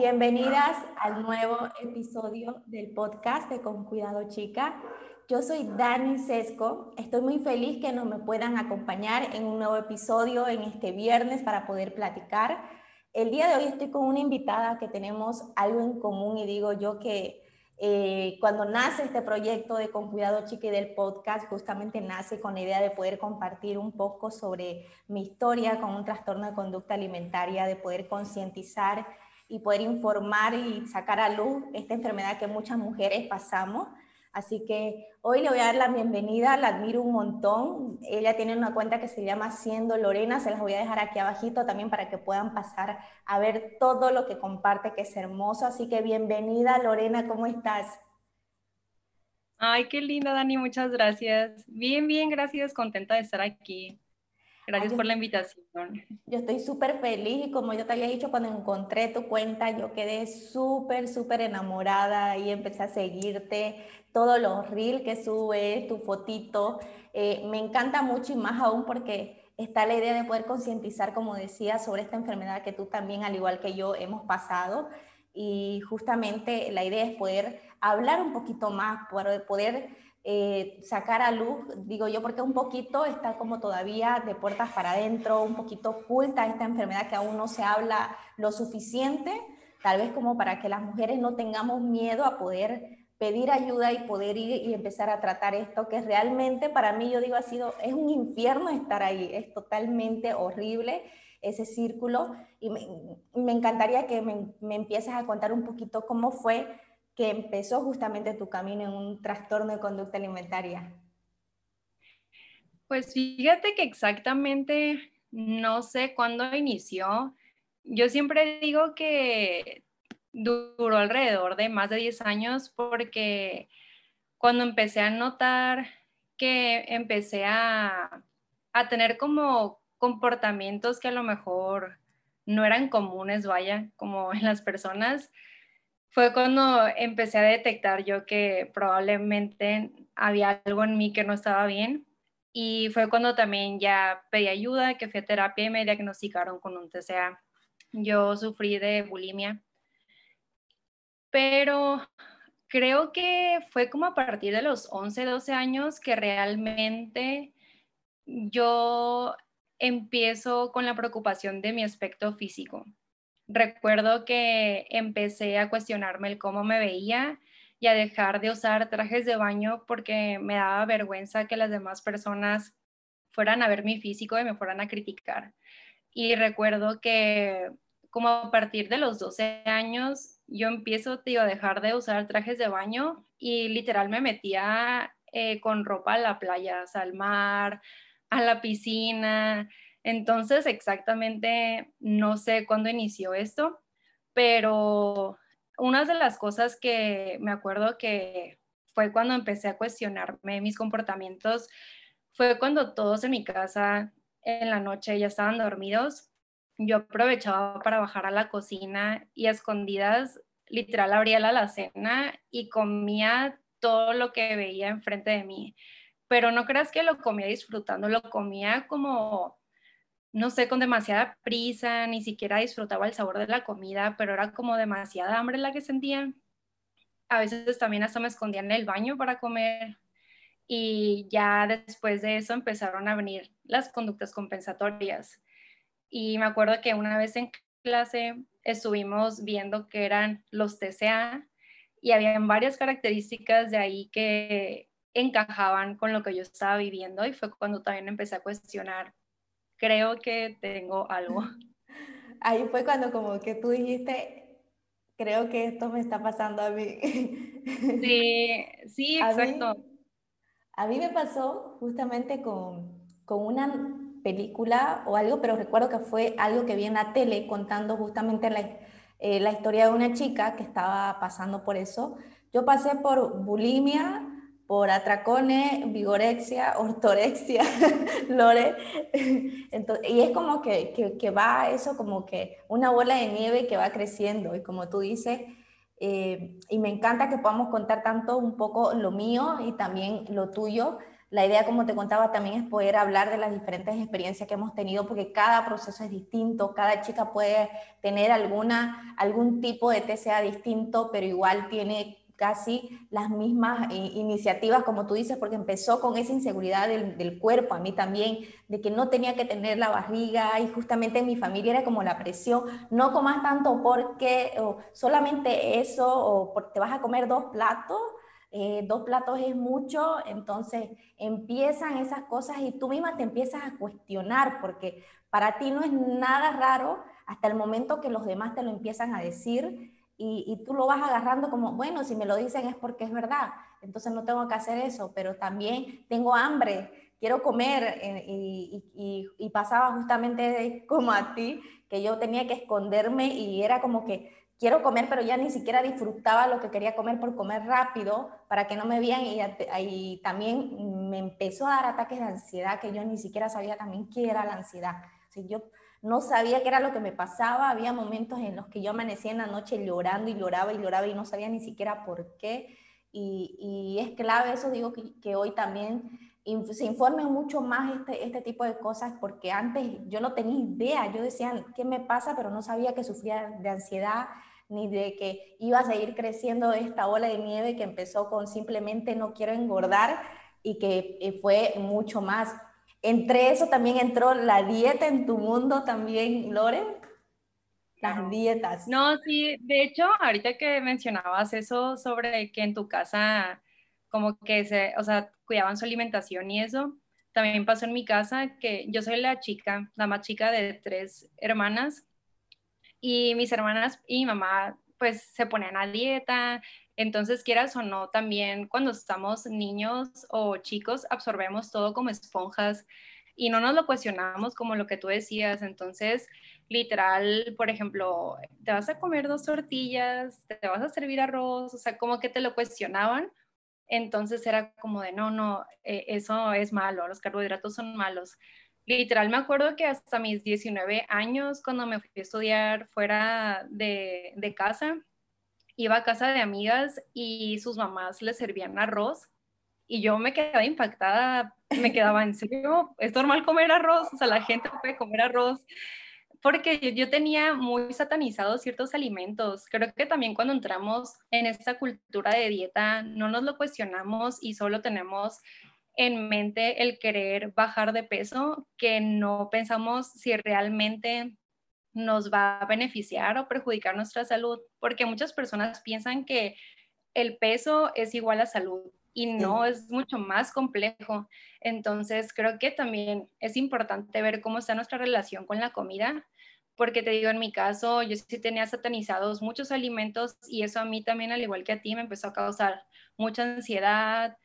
Bienvenidas al nuevo episodio del podcast de Con Cuidado Chica. Yo soy Dani Sesco. Estoy muy feliz que nos me puedan acompañar en un nuevo episodio en este viernes para poder platicar. El día de hoy estoy con una invitada que tenemos algo en común y digo yo que eh, cuando nace este proyecto de Con Cuidado Chica y del podcast, justamente nace con la idea de poder compartir un poco sobre mi historia con un trastorno de conducta alimentaria, de poder concientizar y poder informar y sacar a luz esta enfermedad que muchas mujeres pasamos. Así que hoy le voy a dar la bienvenida, la admiro un montón. Ella tiene una cuenta que se llama Siendo Lorena, se las voy a dejar aquí abajito también para que puedan pasar a ver todo lo que comparte, que es hermoso. Así que bienvenida Lorena, ¿cómo estás? Ay, qué linda Dani, muchas gracias. Bien, bien, gracias, contenta de estar aquí. Gracias por la invitación. Yo estoy súper feliz y como yo te había dicho cuando encontré tu cuenta, yo quedé súper, súper enamorada y empecé a seguirte, todo lo reel que sube, tu fotito. Eh, me encanta mucho y más aún porque está la idea de poder concientizar, como decía, sobre esta enfermedad que tú también, al igual que yo, hemos pasado. Y justamente la idea es poder hablar un poquito más, poder eh, sacar a luz, digo yo, porque un poquito está como todavía de puertas para adentro, un poquito oculta esta enfermedad que aún no se habla lo suficiente, tal vez como para que las mujeres no tengamos miedo a poder pedir ayuda y poder ir y empezar a tratar esto, que realmente para mí, yo digo, ha sido, es un infierno estar ahí, es totalmente horrible ese círculo y me, me encantaría que me, me empieces a contar un poquito cómo fue que empezó justamente tu camino en un trastorno de conducta alimentaria? Pues fíjate que exactamente no sé cuándo inició. Yo siempre digo que duró alrededor de más de 10 años porque cuando empecé a notar que empecé a, a tener como comportamientos que a lo mejor no eran comunes, vaya, como en las personas, fue cuando empecé a detectar yo que probablemente había algo en mí que no estaba bien. Y fue cuando también ya pedí ayuda, que fui a terapia y me diagnosticaron con un TCA. Yo sufrí de bulimia. Pero creo que fue como a partir de los 11, 12 años que realmente yo empiezo con la preocupación de mi aspecto físico recuerdo que empecé a cuestionarme el cómo me veía y a dejar de usar trajes de baño porque me daba vergüenza que las demás personas fueran a ver mi físico y me fueran a criticar. Y recuerdo que como a partir de los 12 años yo empiezo a dejar de usar trajes de baño y literal me metía eh, con ropa a la playa, al mar, a la piscina entonces, exactamente no sé cuándo inició esto, pero una de las cosas que me acuerdo que fue cuando empecé a cuestionarme mis comportamientos, fue cuando todos en mi casa en la noche ya estaban dormidos. Yo aprovechaba para bajar a la cocina y a escondidas, literal, abría la alacena y comía todo lo que veía enfrente de mí. Pero no creas que lo comía disfrutando, lo comía como no sé, con demasiada prisa, ni siquiera disfrutaba el sabor de la comida, pero era como demasiada hambre la que sentía. A veces también hasta me escondía en el baño para comer y ya después de eso empezaron a venir las conductas compensatorias. Y me acuerdo que una vez en clase estuvimos viendo que eran los TCA y habían varias características de ahí que encajaban con lo que yo estaba viviendo y fue cuando también empecé a cuestionar creo que tengo algo. Ahí fue cuando como que tú dijiste, creo que esto me está pasando a mí. Sí, sí, exacto. A mí, me pasó justamente con, con una película o algo, pero recuerdo que fue algo que vi en la tele contando justamente la, eh, la historia de una chica que estaba pasando por eso. Yo pasé por bulimia, por atracones, vigorexia, ortorexia, lore. y es como que, que, que, va eso como que una bola de nieve que va creciendo. Y como tú dices, eh, y me encanta que podamos contar tanto un poco lo mío y también lo tuyo. La idea, como te contaba, también es poder hablar de las diferentes experiencias que hemos tenido, porque cada proceso es distinto, cada chica puede tener alguna, algún tipo de TCA distinto, pero igual tiene casi las mismas eh, iniciativas, como tú dices, porque empezó con esa inseguridad del, cuerpo, a mí también, de que no tenía que tener la barriga y justamente en mi familia era como la presión, no comas tanto porque o solamente eso, o te vas a comer dos platos, eh, dos platos es mucho, entonces empiezan esas cosas y tú misma te empiezas a cuestionar, porque para ti no es nada raro hasta el momento que los demás te lo empiezan a decir y, tú lo vas agarrando como, bueno, si me lo dicen es porque es verdad, entonces no tengo que hacer eso, pero también tengo hambre, quiero comer eh, y, y, pasaba justamente como a ti, que yo tenía que esconderme y era como que quiero comer, pero ya ni siquiera disfrutaba lo que quería comer por comer rápido para que no me vean y, y también me empezó a dar ataques de ansiedad que yo ni siquiera sabía también qué era la ansiedad. O yo no sabía qué era lo que me pasaba, había momentos en los que yo amanecía en la noche llorando y lloraba y lloraba y no sabía ni siquiera por qué. Y, es clave eso, digo que, hoy también se informen mucho más este, este tipo de cosas, porque antes yo no tenía idea, yo decía, ¿qué me pasa? Pero no sabía que sufría de ansiedad, ni de que iba a seguir creciendo esta ola de nieve que empezó con simplemente no quiero engordar y que eh, fue mucho más. Entre eso también entró la dieta en tu mundo también, Lore. Las dietas. No, sí, de hecho, ahorita que mencionabas eso sobre que en tu casa como que se, o sea, cuidaban su alimentación y eso, también pasó en mi casa que yo soy la chica, la más chica de tres hermanas y mis hermanas y mi mamá pues se ponían a dieta, entonces, quieras o no, también cuando estamos niños o chicos, absorbemos todo como esponjas y no nos lo cuestionamos como lo que tú decías. Entonces, literal, por ejemplo, te vas a comer dos tortillas, te vas a servir arroz, o sea, como que te lo cuestionaban. Entonces era como de, no, no, eh, eso es malo, los carbohidratos son malos. Literal, me acuerdo que hasta mis 19 años, cuando me fui a estudiar fuera de, de casa, iba a casa de amigas y sus mamás les servían arroz y yo me quedaba impactada, me quedaba en serio, es normal comer arroz, o sea, la gente puede comer arroz, porque yo, tenía muy satanizados ciertos alimentos. Creo que también cuando entramos en esta cultura de dieta, no nos lo cuestionamos y solo tenemos en mente el querer bajar de peso, que no pensamos si realmente nos va a beneficiar o perjudicar nuestra salud, porque muchas personas piensan que el peso es igual a salud y no, es mucho más complejo. Entonces, creo que también es importante ver cómo está nuestra relación con la comida, porque te digo, en mi caso, yo sí tenía satanizados muchos alimentos y eso a mí también, al igual que a ti, me empezó a causar mucha ansiedad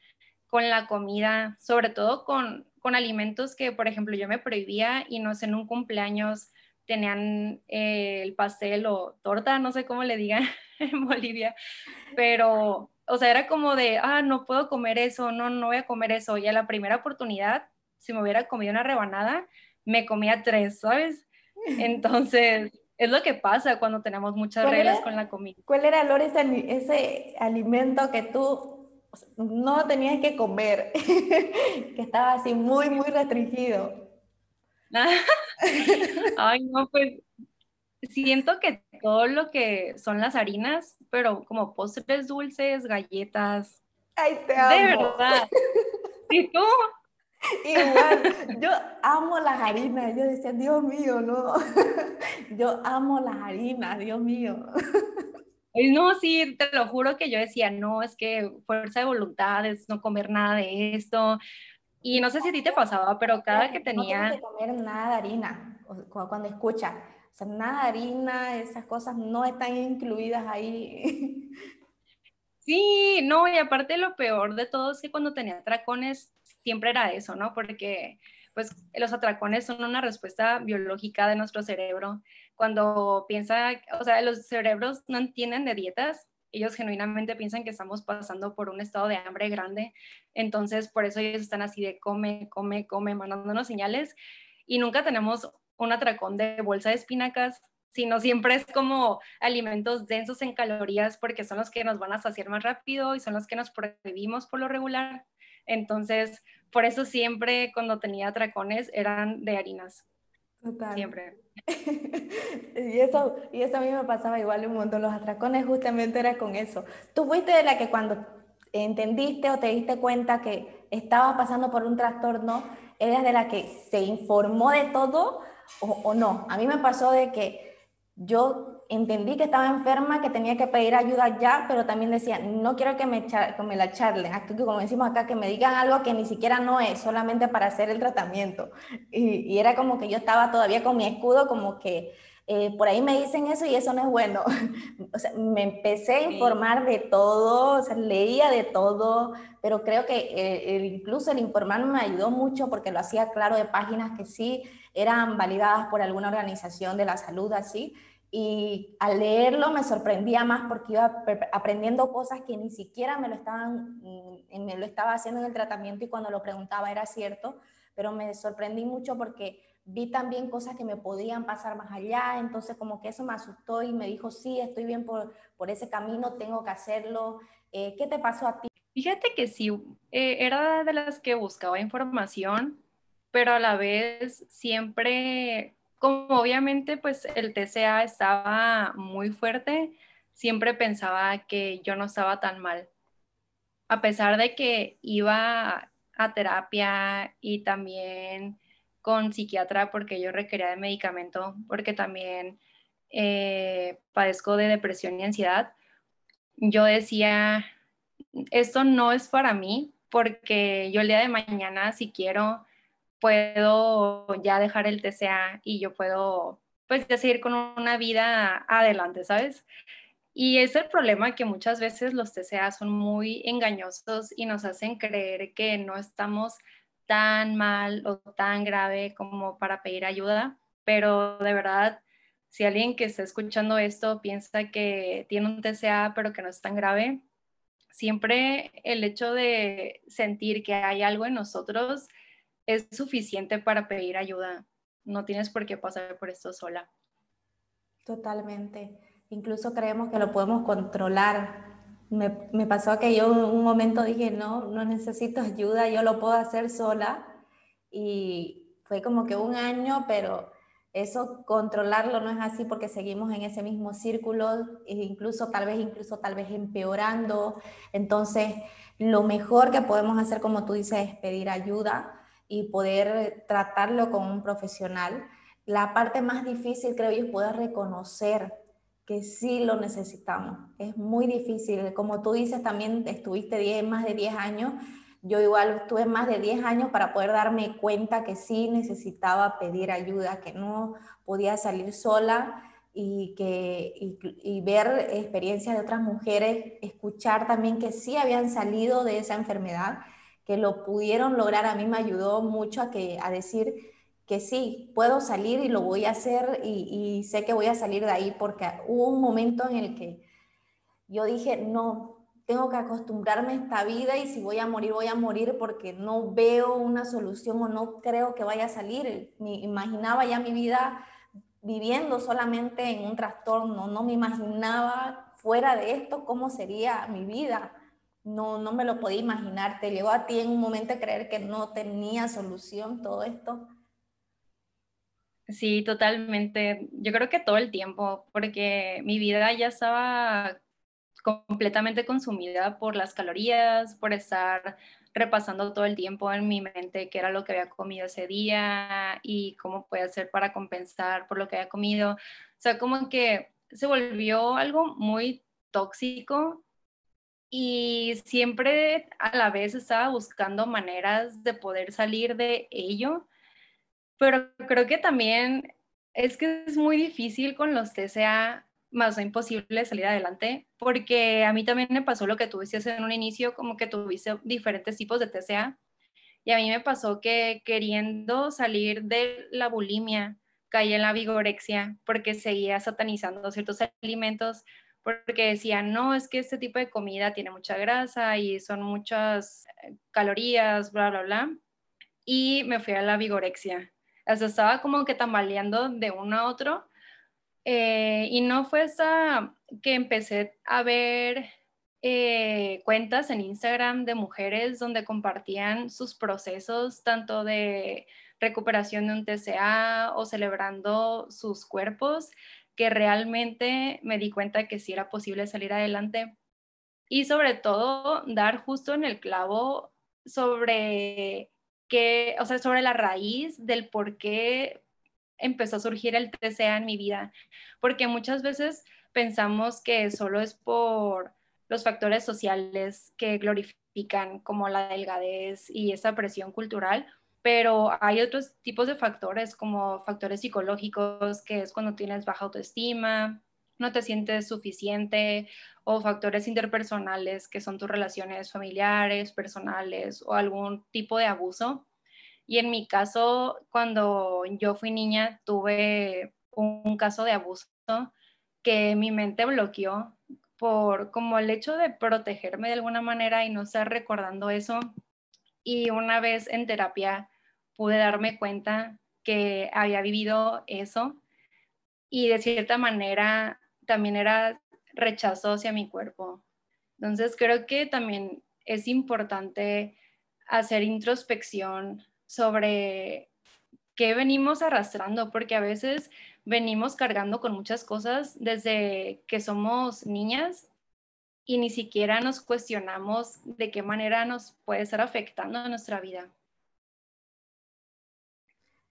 con la comida, sobre todo con, con alimentos que, por ejemplo, yo me prohibía y no sé, en un cumpleaños tenían eh, el pastel o torta, no sé cómo le digan en Bolivia, pero, o sea, era como de, ah, no puedo comer eso, no, no voy a comer eso. Y a la primera oportunidad, si me hubiera comido una rebanada, me comía tres, ¿sabes? Entonces, es lo que pasa cuando tenemos muchas reglas con la comida. ¿Cuál era, Lore, ese, ese alimento que tú no tenías que comer, que estaba así muy, muy restringido? Ay, no, pues siento que todo lo que son las harinas, pero como postres dulces, galletas. Ay, te amo. De verdad. ¿Y tú? Igual, yo amo las harinas. Yo decía, Dios mío, no. Yo amo las harinas, Dios mío. No, sí, te lo juro que yo decía, no, es que fuerza de voluntad es no comer nada de esto, y no sé si a ti te pasaba, pero cada que tenía... No que comer nada de harina, cuando escucha. O sea, nada de harina, esas cosas no están incluidas ahí. Sí, no, y aparte lo peor de todo es que cuando tenía tracones siempre era eso, ¿no? Porque pues los atracones son una respuesta biológica de nuestro cerebro. Cuando piensa, o sea, los cerebros no entienden de dietas, ellos genuinamente piensan que estamos pasando por un estado de hambre grande, entonces por eso ellos están así de come, come, come, mandándonos señales y nunca tenemos un atracón de bolsa de espinacas, sino siempre es como alimentos densos en calorías porque son los que nos van a saciar más rápido y son los que nos prohibimos por lo regular. Entonces, por eso siempre cuando tenía atracones eran de harinas. Siempre. y, eso, y eso a mí me pasaba igual un montón. Los atracones justamente era con eso. Tú fuiste de la que cuando entendiste o te diste cuenta que estabas pasando por un trastorno, eras de la que se informó de todo o, o no. A mí me pasó de que yo entendí que estaba enferma, que tenía que pedir ayuda ya, pero también decía, no quiero que me, que me la charlen, aquí, como decimos acá, que me digan algo que ni siquiera no es, solamente para hacer el tratamiento. Y, era como que yo estaba todavía con mi escudo, como que eh, por ahí me dicen eso y eso no es bueno. o sea, me empecé a informar de todo, o sea, leía de todo, pero creo que eh, incluso el informarme me ayudó mucho porque lo hacía claro de páginas que sí eran validadas por alguna organización de la salud, así y al leerlo me sorprendía más porque iba aprendiendo cosas que ni siquiera me lo, estaban, mm, me lo estaba haciendo en el tratamiento y cuando lo preguntaba era cierto, pero me sorprendí mucho porque vi también cosas que me podían pasar más allá, entonces como que eso me asustó y me dijo, sí, estoy bien por, por ese camino, tengo que hacerlo. Eh, ¿Qué te pasó a ti? Fíjate que sí, eh, era de las que buscaba información, pero a la vez siempre como obviamente pues el TCA estaba muy fuerte, siempre pensaba que yo no estaba tan mal. A pesar de que iba a terapia y también con psiquiatra porque yo requería de medicamento, porque también eh, padezco de depresión y ansiedad, yo decía, esto no es para mí, porque yo el día de mañana, si quiero puedo ya dejar el TCA y yo puedo pues ya seguir con una vida adelante, ¿sabes? Y es el problema que muchas veces los TCA son muy engañosos y nos hacen creer que no estamos tan mal o tan grave como para pedir ayuda, pero de verdad, si alguien que está escuchando esto piensa que tiene un TCA pero que no es tan grave, siempre el hecho de sentir que hay algo en nosotros es suficiente para pedir ayuda. No tienes por qué pasar por esto sola. Totalmente. Incluso creemos que lo podemos controlar. Me, me pasó que yo un momento dije, no, no necesito ayuda, yo lo puedo hacer sola. Y fue como que un año, pero eso controlarlo no es así porque seguimos en ese mismo círculo, e incluso tal vez, incluso tal vez empeorando. Entonces, lo mejor que podemos hacer, como tú dices, es pedir ayuda y poder tratarlo con un profesional. La parte más difícil, creo yo, es poder reconocer que sí lo necesitamos. Es muy difícil. Como tú dices, también estuviste 10, más de 10 años. Yo igual estuve más de 10 años para poder darme cuenta que sí necesitaba pedir ayuda, que no podía salir sola y, que, y ver experiencias de otras mujeres, escuchar también que sí habían salido de esa enfermedad que lo pudieron lograr, a mí me ayudó mucho a, que, a decir que sí, puedo salir y lo voy a hacer y, sé que voy a salir de ahí porque hubo un momento en el que yo dije, no, tengo que acostumbrarme a esta vida y si voy a morir, voy a morir porque no veo una solución o no creo que vaya a salir. Me imaginaba ya mi vida viviendo solamente en un trastorno, no me imaginaba fuera de esto cómo sería mi vida no, no me lo podía imaginar. ¿Te llegó a ti en un momento a creer que no tenía solución todo esto? Sí, totalmente. Yo creo que todo el tiempo, porque mi vida ya estaba completamente consumida por las calorías, por estar repasando todo el tiempo en mi mente qué era lo que había comido ese día y cómo puede hacer para compensar por lo que había comido. O sea, como que se volvió algo muy tóxico y siempre a la vez estaba buscando maneras de poder salir de ello, pero creo que también es que es muy difícil con los TCA, más imposible salir adelante, porque a mí también me pasó lo que tú decías en un inicio, como que tuviste diferentes tipos de TCA Y a mí me pasó que queriendo salir de la bulimia, caí en la vigorexia porque seguía satanizando ciertos alimentos porque decían, no, es que este tipo de comida tiene mucha grasa y son muchas eh, calorías, bla, bla, bla. Y me fui a la vigorexia. O sea, estaba como que tambaleando de uno a otro. Eh, y no fue hasta que empecé a ver eh, cuentas en Instagram de mujeres donde compartían sus procesos, tanto de recuperación de un TCA o celebrando sus cuerpos, que realmente me di cuenta que sí era posible salir adelante. Y sobre todo, dar justo en el clavo sobre que, o sea, sobre la raíz del por qué empezó a surgir el TCA en mi vida. Porque muchas veces pensamos que solo es por los factores sociales que glorifican como la delgadez y esa presión cultural, pero hay otros tipos de factores como factores psicológicos, que es cuando tienes baja autoestima, no te sientes suficiente, o factores interpersonales, que son tus relaciones familiares, personales o algún tipo de abuso. Y en mi caso, cuando yo fui niña, tuve un caso de abuso que mi mente bloqueó por como el hecho de protegerme de alguna manera y no estar recordando eso. Y una vez en terapia pude darme cuenta que había vivido eso y de cierta manera también era rechazo hacia mi cuerpo. Entonces creo que también es importante hacer introspección sobre qué venimos arrastrando, porque a veces venimos cargando con muchas cosas desde que somos niñas y ni siquiera nos cuestionamos de qué manera nos puede estar afectando en nuestra vida.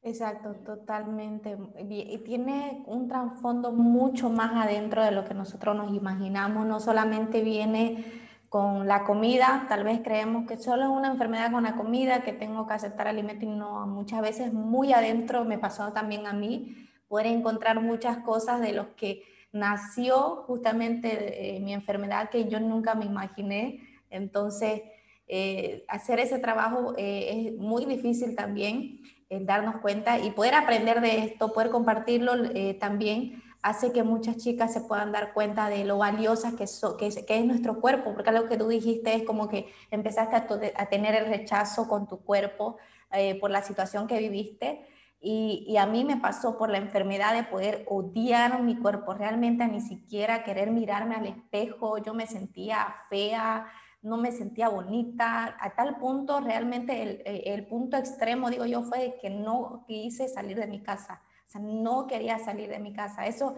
Exacto, totalmente. Y tiene un trasfondo mucho más adentro de lo que nosotros nos imaginamos. No solamente viene con la comida, tal vez creemos que solo es una enfermedad con la comida, que tengo que aceptar alimentos y no, muchas veces muy adentro me pasó también a mí, poder encontrar muchas cosas de los que nació justamente eh, mi enfermedad que yo nunca me imaginé. Entonces, eh, hacer ese trabajo eh, es muy difícil también darnos cuenta y poder aprender de esto, poder compartirlo eh, también hace que muchas chicas se puedan dar cuenta de lo valiosas que, que, es, nuestro cuerpo, porque algo que tú dijiste es como que empezaste a, tener el rechazo con tu cuerpo eh, por la situación que viviste. Y, y, a mí me pasó por la enfermedad de poder odiar mi cuerpo, realmente a ni siquiera querer mirarme al espejo, yo me sentía fea, no me sentía bonita, a tal punto, realmente el, eh, el, punto extremo, digo yo, fue que no quise salir de mi casa, o sea, no quería salir de mi casa. Eso,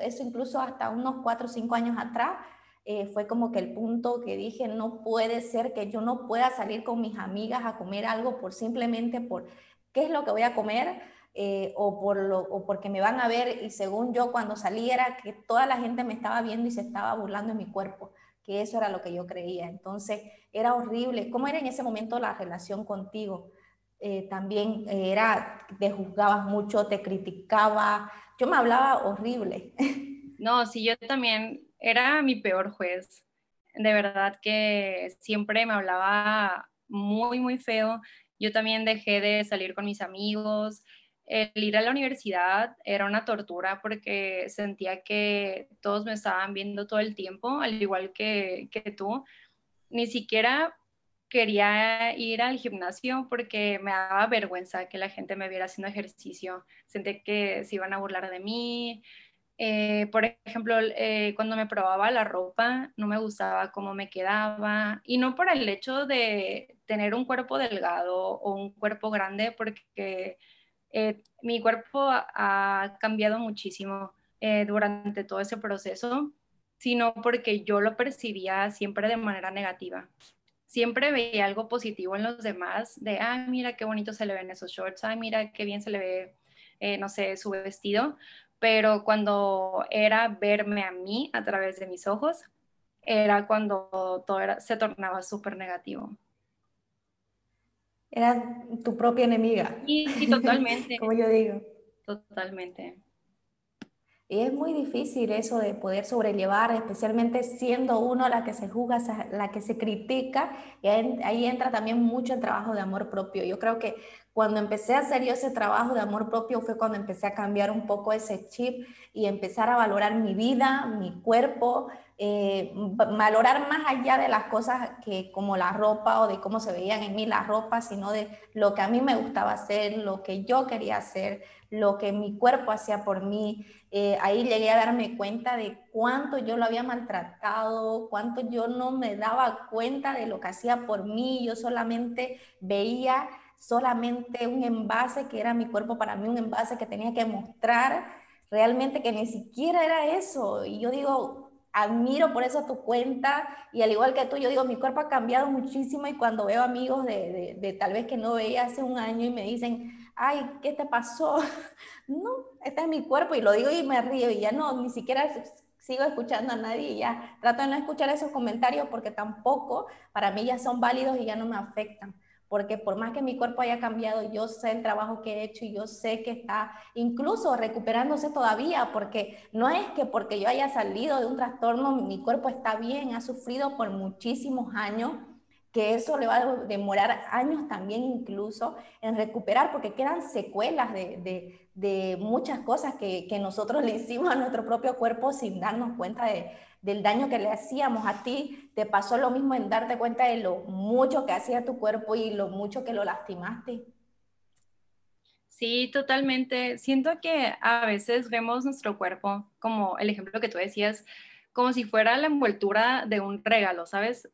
eso incluso hasta unos cuatro o cinco años atrás, eh, fue como que el punto que dije, no puede ser que yo no pueda salir con mis amigas a comer algo por simplemente por qué es lo que voy a comer. Eh, o, por lo, o porque me van a ver y según yo cuando saliera que toda la gente me estaba viendo y se estaba burlando de mi cuerpo que eso era lo que yo creía. Entonces, era horrible. ¿Cómo era en ese momento la relación contigo? Eh, también era, te juzgabas mucho, te criticaba. Yo me hablaba horrible. No, sí, yo también era mi peor juez. De verdad que siempre me hablaba muy, muy feo. Yo también dejé de salir con mis amigos, el ir a la universidad era una tortura porque sentía que todos me estaban viendo todo el tiempo, al igual que, que tú. Ni siquiera quería ir al gimnasio porque me daba vergüenza que la gente me viera haciendo ejercicio. Sentí que se iban a burlar de mí. Eh, por ejemplo, eh, cuando me probaba la ropa, no me gustaba cómo me quedaba. Y no por el hecho de tener un cuerpo delgado o un cuerpo grande, porque eh, mi cuerpo ha, cambiado muchísimo eh, durante todo ese proceso, sino porque yo lo percibía siempre de manera negativa. Siempre veía algo positivo en los demás, de, ah, mira qué bonito se le ven esos shorts, ah, mira qué bien se le ve, eh, no sé, su vestido, pero cuando era verme a mí a través de mis ojos, era cuando todo se tornaba súper negativo. Era tu propia enemiga. Sí, totalmente. Como yo digo. Totalmente. Y es muy difícil eso de poder sobrellevar, especialmente siendo uno la que se juzga, la que se critica, y ahí entra también mucho el trabajo de amor propio. Yo creo que cuando empecé a hacer yo ese trabajo de amor propio fue cuando empecé a cambiar un poco ese chip y empezar a valorar mi vida, mi cuerpo, eh, valorar más allá de las cosas que como la ropa o de cómo se veían en mí las ropas, sino de lo que a mí me gustaba hacer, lo que yo quería hacer, lo que mi cuerpo hacía por mí. Eh, ahí llegué a darme cuenta de cuánto yo lo había maltratado, cuánto yo no me daba cuenta de lo que hacía por mí, yo solamente veía solamente un envase que era mi cuerpo para mí, un envase que tenía que mostrar realmente que ni siquiera era eso. Y yo digo, admiro por eso tu cuenta y al igual que tú, yo digo, mi cuerpo ha cambiado muchísimo y cuando veo amigos de, de, tal vez que no veía hace un año y me dicen, ay, ¿qué te pasó? no, este es mi cuerpo y lo digo y me río y ya no, ni siquiera sigo escuchando a nadie y ya trato de no escuchar esos comentarios porque tampoco para mí ya son válidos y ya no me afectan porque por más que mi cuerpo haya cambiado, yo sé el trabajo que he hecho y yo sé que está incluso recuperándose todavía, porque no es que porque yo haya salido de un trastorno, mi cuerpo está bien, ha sufrido por muchísimos años, que eso le va a demorar años también incluso en recuperar, porque quedan secuelas de, de, muchas cosas que, que nosotros le hicimos a nuestro propio cuerpo sin darnos cuenta de, del daño que le hacíamos a ti, te pasó lo mismo en darte cuenta de lo mucho que hacía tu cuerpo y lo mucho que lo lastimaste. Sí, totalmente. Siento que a veces vemos nuestro cuerpo, como el ejemplo que tú decías, como si fuera la envoltura de un regalo, ¿sabes?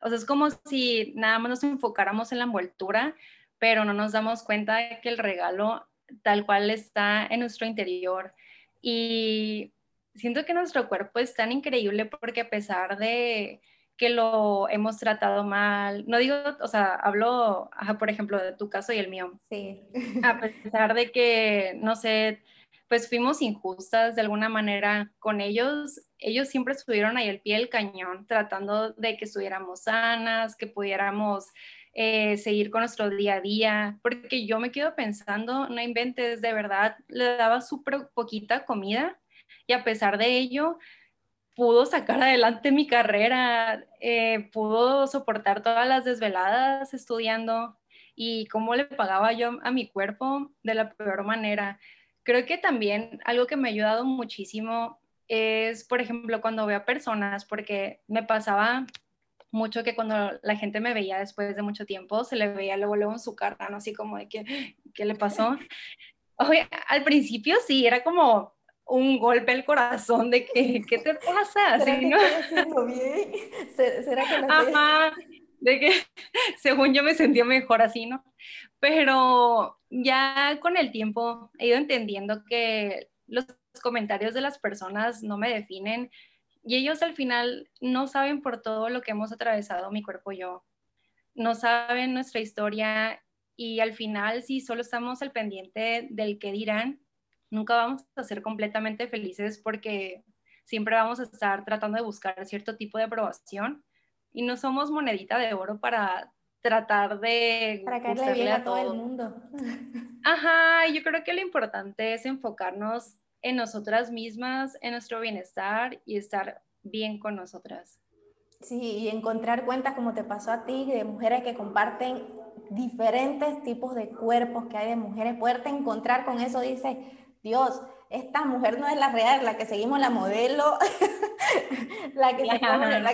O sea, es como si nada más nos enfocáramos en la envoltura, pero no nos damos cuenta de que el regalo tal cual está en nuestro interior. Y siento que nuestro cuerpo es tan increíble porque a pesar de que lo hemos tratado mal, no digo, o sea, hablo, por ejemplo, de tu caso y el mío. Sí. A pesar de que, no sé, pues fuimos injustas de alguna manera con ellos, ellos siempre estuvieron ahí el pie del cañón, tratando de que estuviéramos sanas, que pudiéramos eh, seguir con nuestro día a día, porque yo me quedo pensando, no inventes, de verdad, le daba súper poquita comida y a pesar de ello pudo sacar adelante mi carrera, eh, pudo soportar todas las desveladas estudiando y cómo le pagaba yo a mi cuerpo de la peor manera. Creo que también algo que me ha ayudado muchísimo es, por ejemplo, cuando veo a personas, porque me pasaba mucho que cuando la gente me veía después de mucho tiempo, se le veía luego, luego en su cara, ¿no? Así como de que, ¿qué le pasó? Oye, al principio sí, era como, un golpe al corazón de que, ¿qué te pasa? ¿Será que no? estoy haciendo bien? ¿Será que. Ajá, de que según yo me sentía mejor así, ¿no? Pero ya con el tiempo he ido entendiendo que los comentarios de las personas no me definen y ellos al final no saben por todo lo que hemos atravesado mi cuerpo y yo. No saben nuestra historia y al final si solo estamos al pendiente del que dirán, nunca vamos a ser completamente felices porque siempre vamos a estar tratando de buscar cierto tipo de aprobación y no somos monedita de oro para tratar de para caerle bien a todo el mundo. Ajá, yo creo que lo importante es enfocarnos en nosotras mismas, en nuestro bienestar y estar bien con nosotras. Sí, y encontrar cuentas como te pasó a ti, de mujeres que comparten diferentes tipos de cuerpos que hay de mujeres, poderte encontrar con eso, dice, Dios, esta mujer no es la real, la que seguimos la modelo, la, que la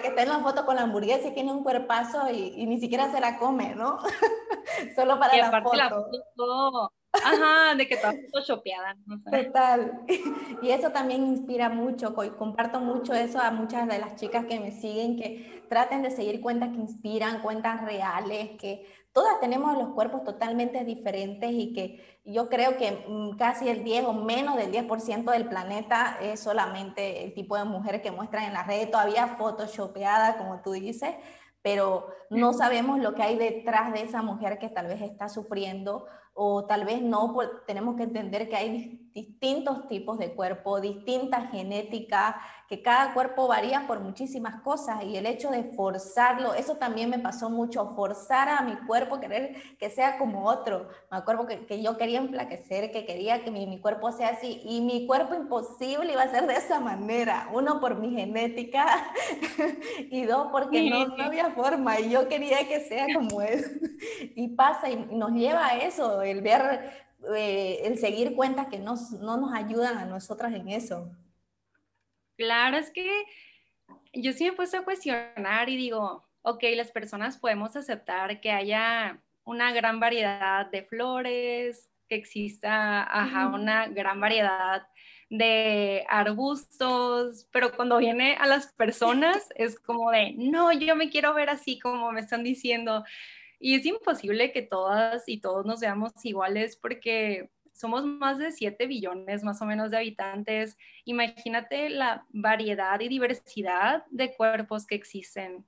que está en la foto con la hamburguesa y tiene un cuerpazo y, ni siquiera se la come, ¿no? Solo para la foto. Ajá, de que está photoshopeada. No Total. Y eso también inspira mucho. Comparto mucho eso a muchas de las chicas que me siguen, que traten de seguir cuentas que inspiran, cuentas reales, que todas tenemos los cuerpos totalmente diferentes y que yo creo que mm, casi el 10 o menos del 10% del planeta es solamente el tipo de mujeres que muestran en las redes, todavía photoshopeada, como tú dices, pero no sabemos lo que hay detrás de esa mujer que tal vez está sufriendo o tal vez no, tenemos que entender que hay distintos tipos de cuerpo, distintas genéticas, que cada cuerpo varía por muchísimas cosas y el hecho de forzarlo, eso también me pasó mucho, forzar a mi cuerpo, querer que sea como otro. Me acuerdo que, que yo quería enflaquecer, que quería que mi, mi, cuerpo sea así y mi cuerpo imposible iba a ser de esa manera. Uno por mi genética y dos porque no, no había forma y yo quería que sea como es. Y pasa y nos lleva a eso, el ver, eh, el seguir cuentas que no nos ayudan a nosotras en eso. Claro, es que yo sí me he puesto a cuestionar y digo, ok, las personas podemos aceptar que haya una gran variedad de flores, que exista ajá, una gran variedad de arbustos, pero cuando viene a las personas es como de, no, yo me quiero ver así como me están diciendo. Y es imposible que todas y todos nos veamos iguales porque somos más de 7 billones más o menos de habitantes. Imagínate la variedad y diversidad de cuerpos que existen.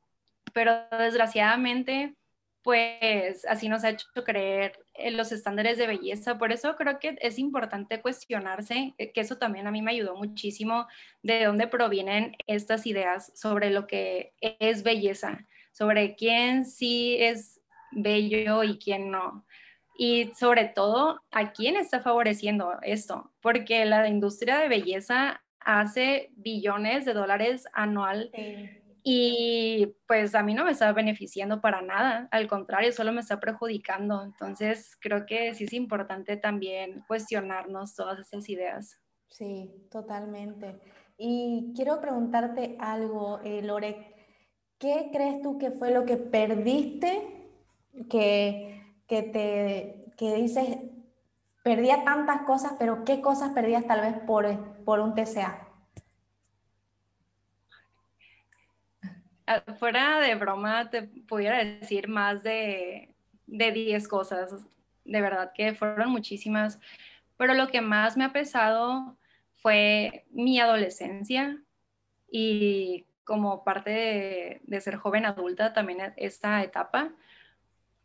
Pero desgraciadamente, pues así nos ha hecho creer en los estándares de belleza. Por eso creo que es importante cuestionarse, eh, que eso también a mí me ayudó muchísimo, de dónde provienen estas ideas sobre lo que es belleza, sobre quién sí es bello y quién no y sobre todo a quién está favoreciendo esto, porque la industria de belleza hace billones de dólares anual y pues a mí no me está beneficiando para nada, al contrario, solo me está perjudicando. Entonces creo que sí es importante también cuestionarnos todas esas ideas. Sí, totalmente. Y quiero preguntarte algo, eh, Lore, ¿qué crees tú que fue lo que perdiste que que te que dices, perdía tantas cosas, pero qué cosas perdías tal vez por, por un TCA? Ah, fuera de broma, te pudiera decir más de, de 10 cosas. De verdad que fueron muchísimas. Pero lo que más me ha pesado fue mi adolescencia y como parte de, de ser joven adulta también esta etapa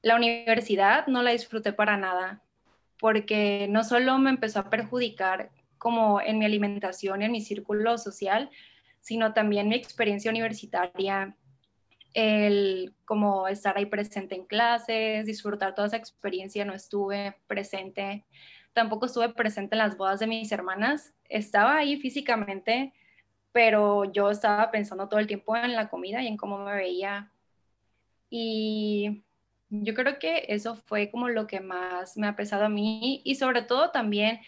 la universidad no la disfruté para nada, porque no solo me empezó a perjudicar como en mi alimentación en mi círculo social, sino también mi experiencia universitaria, el como estar ahí presente en clases, disfrutar toda esa experiencia, no estuve presente, tampoco estuve presente en las bodas de mis hermanas, estaba ahí físicamente, pero yo estaba pensando todo el tiempo en la comida y en cómo me veía. Y yo creo que eso fue como lo que más me ha pesado a mí y sobre todo también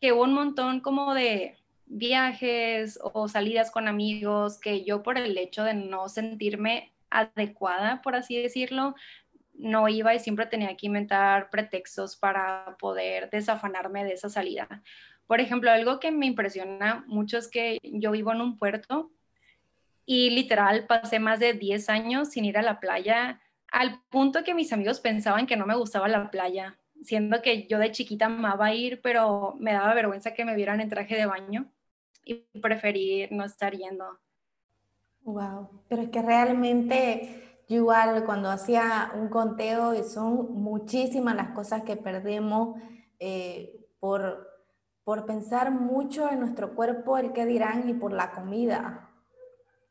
que hubo un montón como de viajes o salidas con amigos que yo por el hecho de no sentirme adecuada, por así decirlo, no iba y siempre tenía que inventar pretextos para poder desafanarme de esa salida. Por ejemplo, algo que me impresiona mucho es que yo vivo en un puerto y literal pasé más de 10 años sin ir a la playa al punto que mis amigos pensaban que no me gustaba la playa, siendo que yo de chiquita amaba ir, pero me daba vergüenza que me vieran en traje de baño y preferí no estar yendo. Wow, pero es que realmente yo igual cuando hacía un conteo y son muchísimas las cosas que perdemos eh, por, por pensar mucho en nuestro cuerpo, el que dirán y por la comida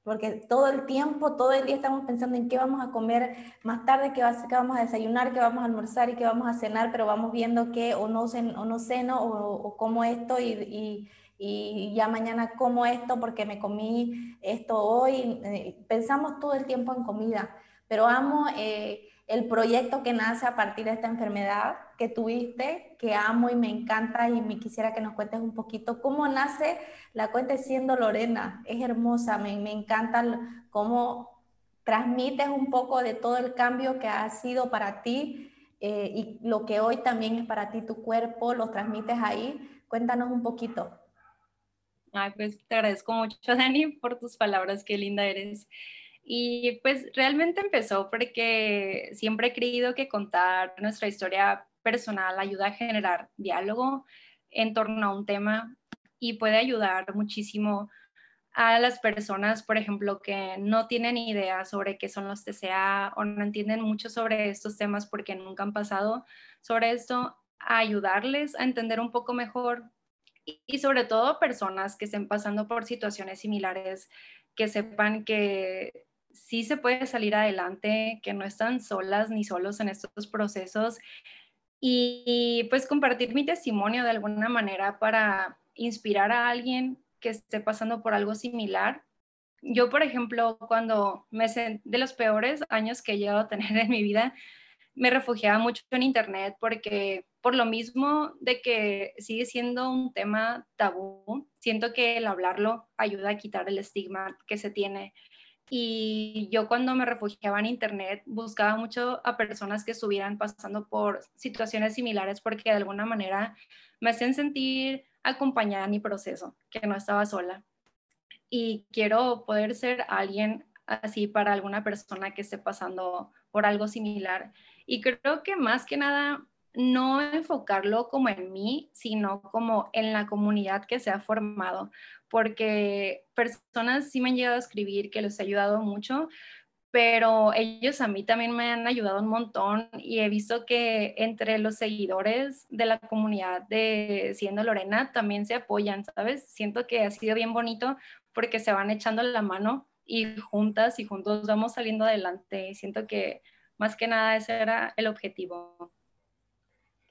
porque todo el tiempo, todo el día estamos pensando en qué vamos a comer más tarde, qué, vamos a desayunar, qué vamos a almorzar y qué vamos a cenar, pero vamos viendo que o no, ceno, o no ceno o, como esto y, y, ya mañana como esto porque me comí esto hoy. Eh, pensamos todo el tiempo en comida, pero amo... Eh, el proyecto que nace a partir de esta enfermedad que tuviste, que amo y me encanta y me quisiera que nos cuentes un poquito cómo nace la cuenta siendo Lorena. Es hermosa, me, encanta cómo transmites un poco de todo el cambio que ha sido para ti eh, y lo que hoy también es para ti tu cuerpo, lo transmites ahí. Cuéntanos un poquito. Ay, pues te agradezco mucho, Dani, por tus palabras, qué linda eres. Y pues realmente empezó porque siempre he creído que contar nuestra historia personal ayuda a generar diálogo en torno a un tema y puede ayudar muchísimo a las personas, por ejemplo, que no tienen idea sobre qué son los TCA o no entienden mucho sobre estos temas porque nunca han pasado sobre esto, a ayudarles a entender un poco mejor y sobre todo personas que estén pasando por situaciones similares, que sepan que sí se puede salir adelante, que no están solas ni solos en estos procesos y, pues compartir mi testimonio de alguna manera para inspirar a alguien que esté pasando por algo similar. Yo, por ejemplo, cuando me de los peores años que he llegado a tener en mi vida, me refugiaba mucho en internet porque por lo mismo de que sigue siendo un tema tabú, siento que el hablarlo ayuda a quitar el estigma que se tiene. Y yo cuando me refugiaba en internet buscaba mucho a personas que estuvieran pasando por situaciones similares porque de alguna manera me hacen sentir acompañada en mi proceso, que no estaba sola. Y quiero poder ser alguien así para alguna persona que esté pasando por algo similar y creo que más que nada, no enfocarlo como en mí, sino como en la comunidad que se ha formado, porque personas sí me han llegado a escribir que les ha ayudado mucho, pero ellos a mí también me han ayudado un montón y he visto que entre los seguidores de la comunidad de Siendo Lorena también se apoyan, ¿sabes? Siento que ha sido bien bonito porque se van echando la mano y juntas y juntos vamos saliendo adelante. Siento que más que nada ese era el objetivo.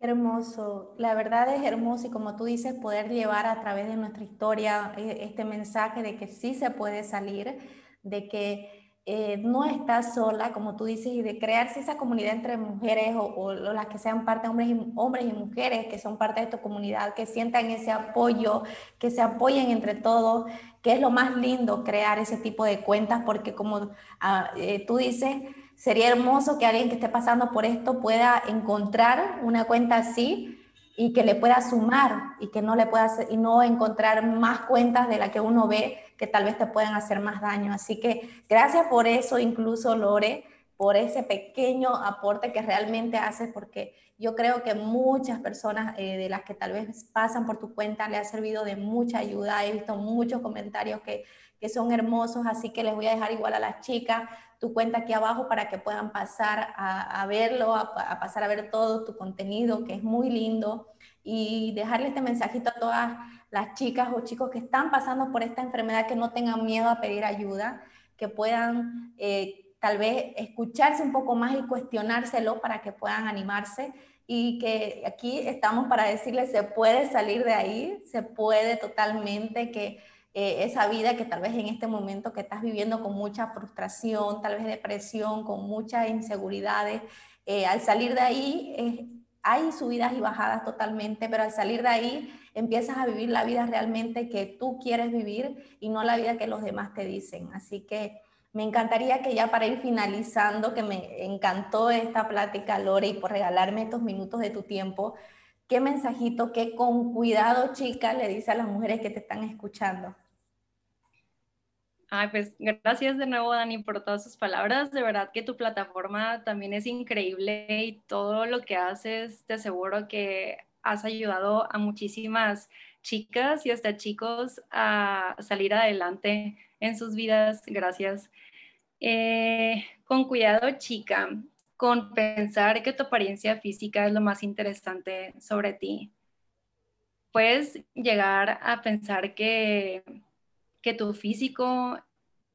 Hermoso, la verdad es hermoso y como tú dices, poder llevar a través de nuestra historia eh, este mensaje de que sí se puede salir, de que eh, no estás sola, como tú dices, y de crearse esa comunidad entre mujeres o, las que sean parte, hombres hombres y mujeres que son parte de esta comunidad, que sientan ese apoyo, que se apoyen entre todos, que es lo más lindo crear ese tipo de cuentas, porque como ah, eh, tú dices, sería hermoso que alguien que esté pasando por esto pueda encontrar una cuenta así y que le pueda sumar y que no le pueda y no encontrar más cuentas de las que uno ve que tal vez te puedan hacer más daño. Así que gracias por eso, incluso Lore, por ese pequeño aporte que realmente haces, porque yo creo que muchas personas eh, de las que tal vez pasan por tu cuenta le ha servido de mucha ayuda. He visto muchos comentarios que, que son hermosos, así que les voy a dejar igual a las chicas tu cuenta aquí abajo para que puedan pasar a, verlo, a, pasar a ver todo tu contenido, que es muy lindo, y dejarle este mensajito a todas las chicas o chicos que están pasando por esta enfermedad, que no tengan miedo a pedir ayuda, que puedan eh, tal vez escucharse un poco más y cuestionárselo para que puedan animarse. Y que aquí estamos para decirles se puede salir de ahí, se puede totalmente, que eh, esa vida que tal vez en este momento que estás viviendo con mucha frustración, tal vez depresión, con muchas inseguridades, eh, al salir de ahí hay subidas y bajadas totalmente, pero al salir de ahí empiezas a vivir la vida realmente que tú quieres vivir y no la vida que los demás te dicen. Así que me encantaría que ya para ir finalizando, que me encantó esta plática, Lore, y por regalarme estos minutos de tu tiempo, ¿qué mensajito, qué con cuidado, chica, le dice a las mujeres que te están escuchando? Ay, pues gracias de nuevo, Dani, por todas sus palabras. De verdad que tu plataforma también es increíble y todo lo que haces, te aseguro que has ayudado a muchísimas chicas y hasta chicos a salir adelante en sus vidas. Gracias. Eh, con cuidado, chica, con pensar que tu apariencia física es lo más interesante sobre ti. Puedes llegar a pensar que que tu físico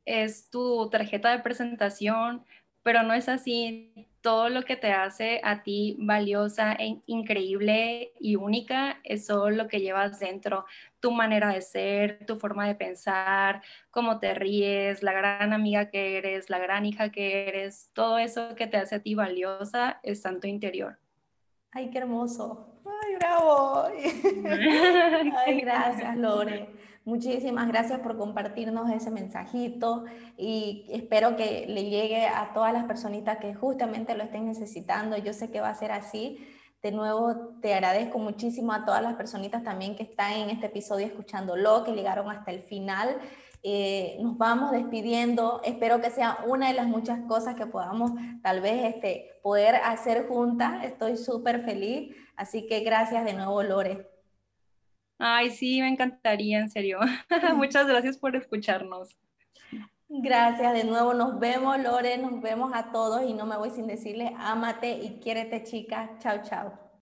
es tu tarjeta de presentación, pero no es así. Todo lo que te hace a ti valiosa, e increíble y única es solo lo que llevas dentro, tu manera de ser, tu forma de pensar, cómo te ríes, la gran amiga que eres, la gran hija que eres, todo eso que te hace a ti valiosa está en tu interior. Ay, qué hermoso. Ay, bravo. Ay, gracias, Lore. Muchísimas gracias por compartirnos ese mensajito y espero que le llegue a todas las personitas que justamente lo estén necesitando. Yo sé que va a ser así. De nuevo, te agradezco muchísimo a todas las personitas también que están en este episodio escuchándolo, que llegaron hasta el final. Eh, nos vamos despidiendo. Espero que sea una de las muchas cosas que podamos tal vez este, poder hacer juntas. Estoy súper feliz. Así que gracias de nuevo, Lore. Ay, sí, me encantaría, en serio. Muchas gracias por escucharnos. Gracias, de nuevo nos vemos, Lore, nos vemos a todos y no me voy sin decirles, ámate y quiérete, chica. Chao, chao.